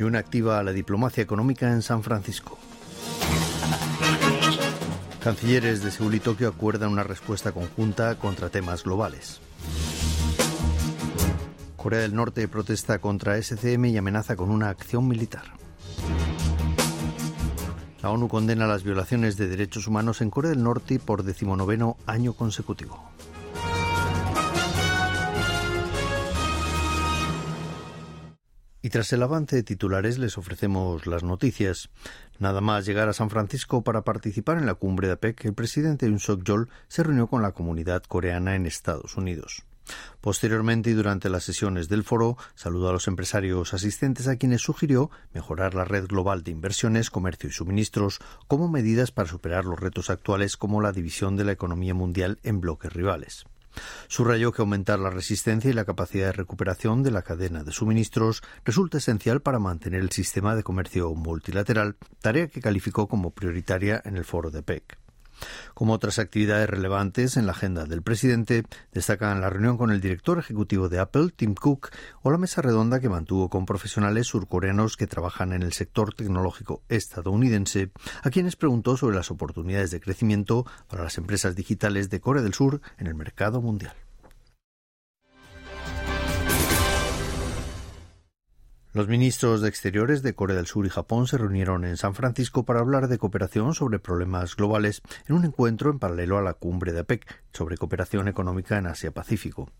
Y una activa la diplomacia económica en San Francisco. Cancilleres de Seúl y Tokio acuerdan una respuesta conjunta contra temas globales. Corea del Norte protesta contra SCM y amenaza con una acción militar. La ONU condena las violaciones de derechos humanos en Corea del Norte por decimonoveno año consecutivo. Y tras el avance de titulares les ofrecemos las noticias. Nada más llegar a San Francisco para participar en la cumbre de APEC, el presidente Yoon Suk-yeol se reunió con la comunidad coreana en Estados Unidos. Posteriormente y durante las sesiones del foro, saludó a los empresarios asistentes a quienes sugirió mejorar la red global de inversiones, comercio y suministros como medidas para superar los retos actuales como la división de la economía mundial en bloques rivales. Subrayó que aumentar la resistencia y la capacidad de recuperación de la cadena de suministros resulta esencial para mantener el sistema de comercio multilateral, tarea que calificó como prioritaria en el foro de PEC. Como otras actividades relevantes en la agenda del presidente, destacan la reunión con el director ejecutivo de Apple, Tim Cook, o la mesa redonda que mantuvo con profesionales surcoreanos que trabajan en el sector tecnológico estadounidense, a quienes preguntó sobre las oportunidades de crecimiento para las empresas digitales de Corea del Sur en el mercado mundial. Los ministros de Exteriores de Corea del Sur y Japón se reunieron en San Francisco para hablar de cooperación sobre problemas globales en un encuentro en paralelo a la cumbre de APEC sobre cooperación económica en Asia-Pacífico.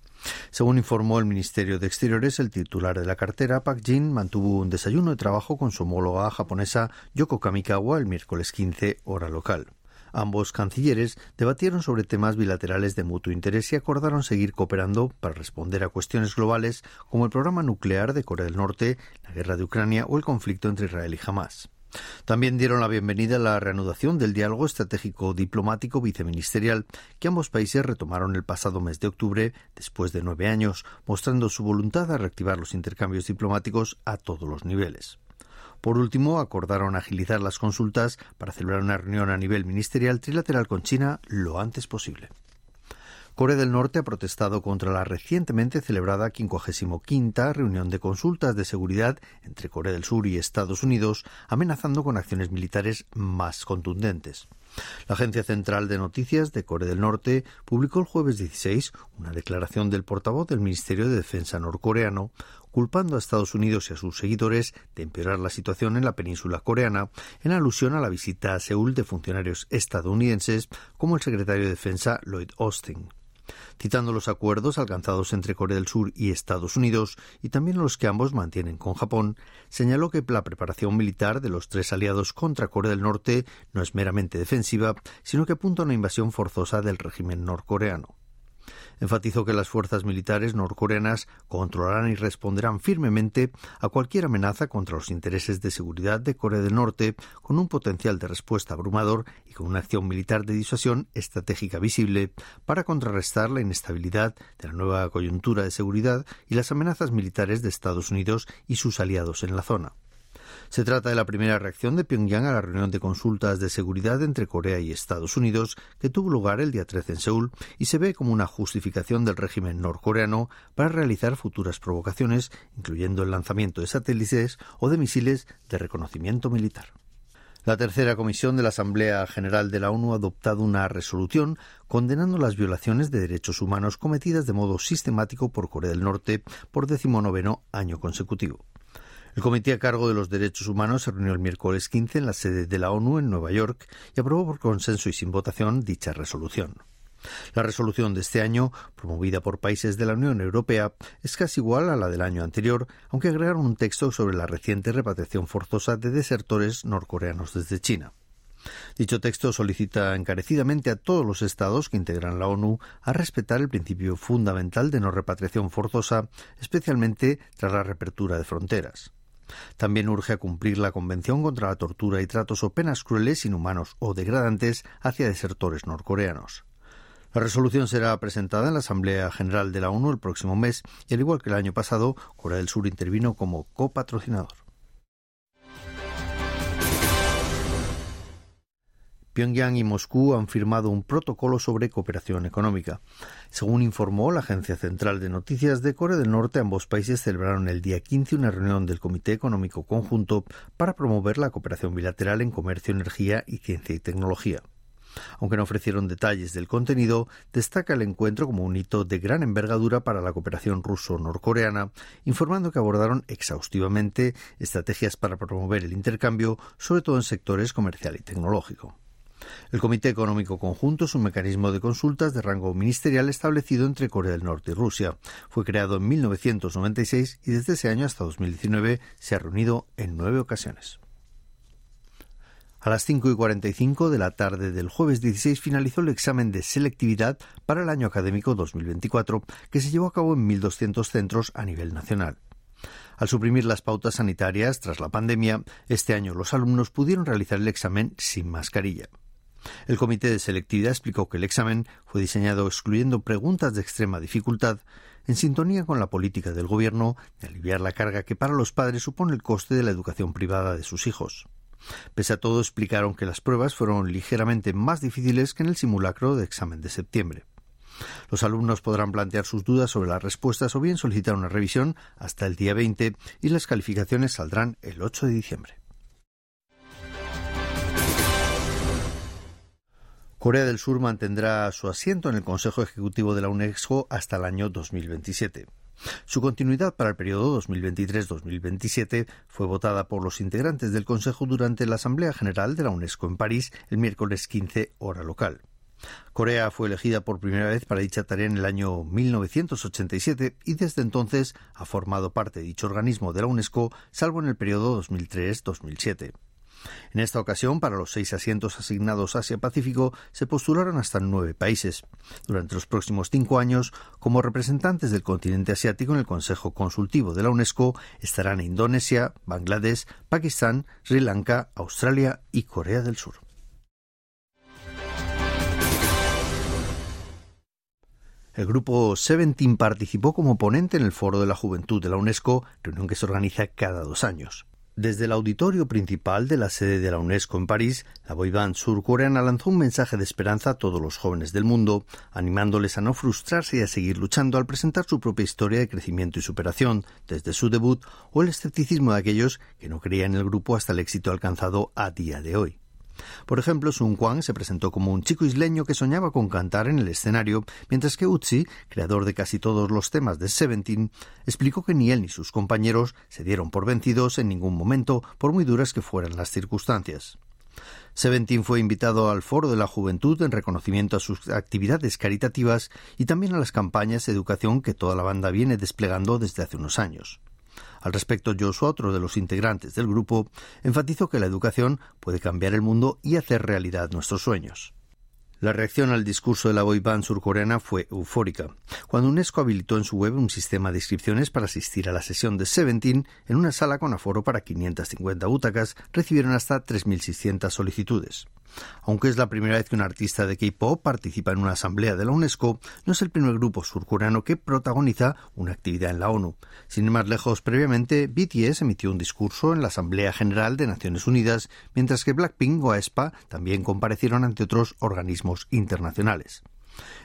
Según informó el Ministerio de Exteriores, el titular de la cartera, Pak Jin, mantuvo un desayuno de trabajo con su homóloga japonesa Yoko Kamikawa el miércoles 15, hora local. Ambos cancilleres debatieron sobre temas bilaterales de mutuo interés y acordaron seguir cooperando para responder a cuestiones globales como el programa nuclear de Corea del Norte, la guerra de Ucrania o el conflicto entre Israel y Hamas. También dieron la bienvenida a la reanudación del diálogo estratégico diplomático viceministerial que ambos países retomaron el pasado mes de octubre después de nueve años, mostrando su voluntad de reactivar los intercambios diplomáticos a todos los niveles. Por último, acordaron agilizar las consultas para celebrar una reunión a nivel ministerial trilateral con China lo antes posible. Corea del Norte ha protestado contra la recientemente celebrada 55 reunión de consultas de seguridad entre Corea del Sur y Estados Unidos, amenazando con acciones militares más contundentes. La Agencia Central de Noticias de Corea del Norte publicó el jueves 16 una declaración del portavoz del Ministerio de Defensa norcoreano culpando a Estados Unidos y a sus seguidores de empeorar la situación en la península coreana, en alusión a la visita a Seúl de funcionarios estadounidenses como el secretario de Defensa Lloyd Austin. Citando los acuerdos alcanzados entre Corea del Sur y Estados Unidos y también los que ambos mantienen con Japón, señaló que la preparación militar de los tres aliados contra Corea del Norte no es meramente defensiva, sino que apunta a una invasión forzosa del régimen norcoreano enfatizó que las fuerzas militares norcoreanas controlarán y responderán firmemente a cualquier amenaza contra los intereses de seguridad de Corea del Norte, con un potencial de respuesta abrumador y con una acción militar de disuasión estratégica visible para contrarrestar la inestabilidad de la nueva coyuntura de seguridad y las amenazas militares de Estados Unidos y sus aliados en la zona. Se trata de la primera reacción de Pyongyang a la reunión de consultas de seguridad entre Corea y Estados Unidos que tuvo lugar el día 13 en Seúl y se ve como una justificación del régimen norcoreano para realizar futuras provocaciones, incluyendo el lanzamiento de satélites o de misiles de reconocimiento militar. La tercera comisión de la Asamblea General de la ONU ha adoptado una resolución condenando las violaciones de derechos humanos cometidas de modo sistemático por Corea del Norte por decimonoveno año consecutivo. El Comité a cargo de los Derechos Humanos se reunió el miércoles 15 en la sede de la ONU en Nueva York y aprobó por consenso y sin votación dicha resolución. La resolución de este año, promovida por países de la Unión Europea, es casi igual a la del año anterior, aunque agregaron un texto sobre la reciente repatriación forzosa de desertores norcoreanos desde China. Dicho texto solicita encarecidamente a todos los Estados que integran la ONU a respetar el principio fundamental de no repatriación forzosa, especialmente tras la reapertura de fronteras. También urge a cumplir la Convención contra la tortura y tratos o penas crueles, inhumanos o degradantes hacia desertores norcoreanos. La resolución será presentada en la Asamblea General de la ONU el próximo mes y, al igual que el año pasado, Corea del Sur intervino como copatrocinador. Pyongyang y Moscú han firmado un protocolo sobre cooperación económica. Según informó la Agencia Central de Noticias de Corea del Norte, ambos países celebraron el día 15 una reunión del Comité Económico Conjunto para promover la cooperación bilateral en comercio, energía y ciencia y tecnología. Aunque no ofrecieron detalles del contenido, destaca el encuentro como un hito de gran envergadura para la cooperación ruso-norcoreana, informando que abordaron exhaustivamente estrategias para promover el intercambio, sobre todo en sectores comercial y tecnológico. El Comité Económico Conjunto es un mecanismo de consultas de rango ministerial establecido entre Corea del Norte y Rusia. Fue creado en 1996 y desde ese año hasta 2019 se ha reunido en nueve ocasiones. A las 5 y 45 de la tarde del jueves 16 finalizó el examen de selectividad para el año académico 2024, que se llevó a cabo en 1.200 centros a nivel nacional. Al suprimir las pautas sanitarias tras la pandemia, este año los alumnos pudieron realizar el examen sin mascarilla. El comité de selectividad explicó que el examen fue diseñado excluyendo preguntas de extrema dificultad, en sintonía con la política del Gobierno de aliviar la carga que para los padres supone el coste de la educación privada de sus hijos. Pese a todo, explicaron que las pruebas fueron ligeramente más difíciles que en el simulacro de examen de septiembre. Los alumnos podrán plantear sus dudas sobre las respuestas o bien solicitar una revisión hasta el día 20 y las calificaciones saldrán el 8 de diciembre. Corea del Sur mantendrá su asiento en el Consejo Ejecutivo de la UNESCO hasta el año 2027. Su continuidad para el periodo 2023-2027 fue votada por los integrantes del Consejo durante la Asamblea General de la UNESCO en París el miércoles 15 hora local. Corea fue elegida por primera vez para dicha tarea en el año 1987 y desde entonces ha formado parte de dicho organismo de la UNESCO, salvo en el periodo 2003-2007. En esta ocasión, para los seis asientos asignados Asia-Pacífico, se postularon hasta nueve países. Durante los próximos cinco años, como representantes del continente asiático en el Consejo Consultivo de la UNESCO, estarán Indonesia, Bangladesh, Pakistán, Sri Lanka, Australia y Corea del Sur. El grupo Seventeen participó como ponente en el Foro de la Juventud de la UNESCO, reunión que se organiza cada dos años. Desde el auditorio principal de la sede de la UNESCO en París, la boyband surcoreana lanzó un mensaje de esperanza a todos los jóvenes del mundo, animándoles a no frustrarse y a seguir luchando al presentar su propia historia de crecimiento y superación, desde su debut o el escepticismo de aquellos que no creían en el grupo hasta el éxito alcanzado a día de hoy. Por ejemplo, Sun Kwang se presentó como un chico isleño que soñaba con cantar en el escenario, mientras que Utsi, creador de casi todos los temas de Seventeen, explicó que ni él ni sus compañeros se dieron por vencidos en ningún momento, por muy duras que fueran las circunstancias. Seventeen fue invitado al Foro de la Juventud en reconocimiento a sus actividades caritativas y también a las campañas de educación que toda la banda viene desplegando desde hace unos años. Al respecto, Joshua, otro de los integrantes del grupo, enfatizó que la educación puede cambiar el mundo y hacer realidad nuestros sueños. La reacción al discurso de la boy band surcoreana fue eufórica. Cuando UNESCO habilitó en su web un sistema de inscripciones para asistir a la sesión de Seventeen en una sala con aforo para 550 butacas, recibieron hasta 3.600 solicitudes. Aunque es la primera vez que un artista de K-pop participa en una asamblea de la UNESCO, no es el primer grupo surcoreano que protagoniza una actividad en la ONU. Sin ir más lejos, previamente, BTS emitió un discurso en la Asamblea General de Naciones Unidas, mientras que Blackpink o aespa también comparecieron ante otros organismos internacionales.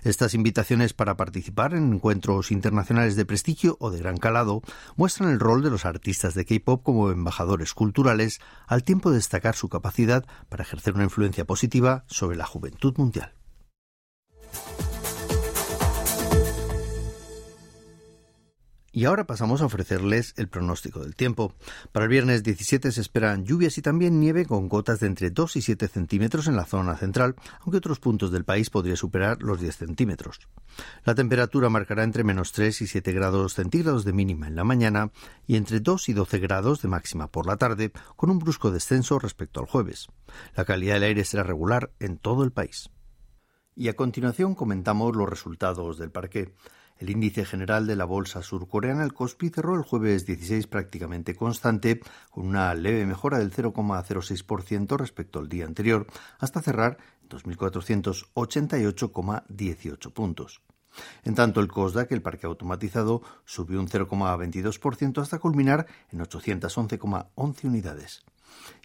Estas invitaciones para participar en encuentros internacionales de prestigio o de gran calado muestran el rol de los artistas de K-pop como embajadores culturales, al tiempo de destacar su capacidad para ejercer una influencia positiva sobre la juventud mundial. Y ahora pasamos a ofrecerles el pronóstico del tiempo. Para el viernes 17 se esperan lluvias y también nieve con gotas de entre 2 y 7 centímetros en la zona central, aunque otros puntos del país podría superar los 10 centímetros. La temperatura marcará entre menos 3 y 7 grados centígrados de mínima en la mañana y entre 2 y 12 grados de máxima por la tarde, con un brusco descenso respecto al jueves. La calidad del aire será regular en todo el país. Y a continuación comentamos los resultados del parque. El índice general de la bolsa surcoreana, el Kospi, cerró el jueves 16 prácticamente constante, con una leve mejora del 0,06% respecto al día anterior, hasta cerrar en 2.488,18 puntos. En tanto, el COSDAC, el parque automatizado, subió un 0,22% hasta culminar en 811,11 unidades.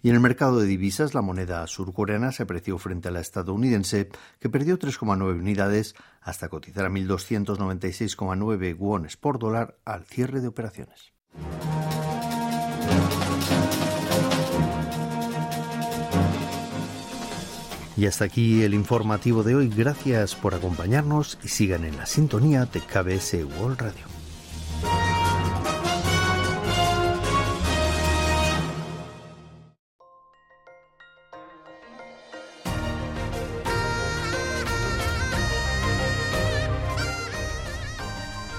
Y en el mercado de divisas, la moneda surcoreana se apreció frente a la estadounidense, que perdió 3,9 unidades hasta cotizar a 1.296,9 wones por dólar al cierre de operaciones. Y hasta aquí el informativo de hoy. Gracias por acompañarnos y sigan en la sintonía de KBS World Radio.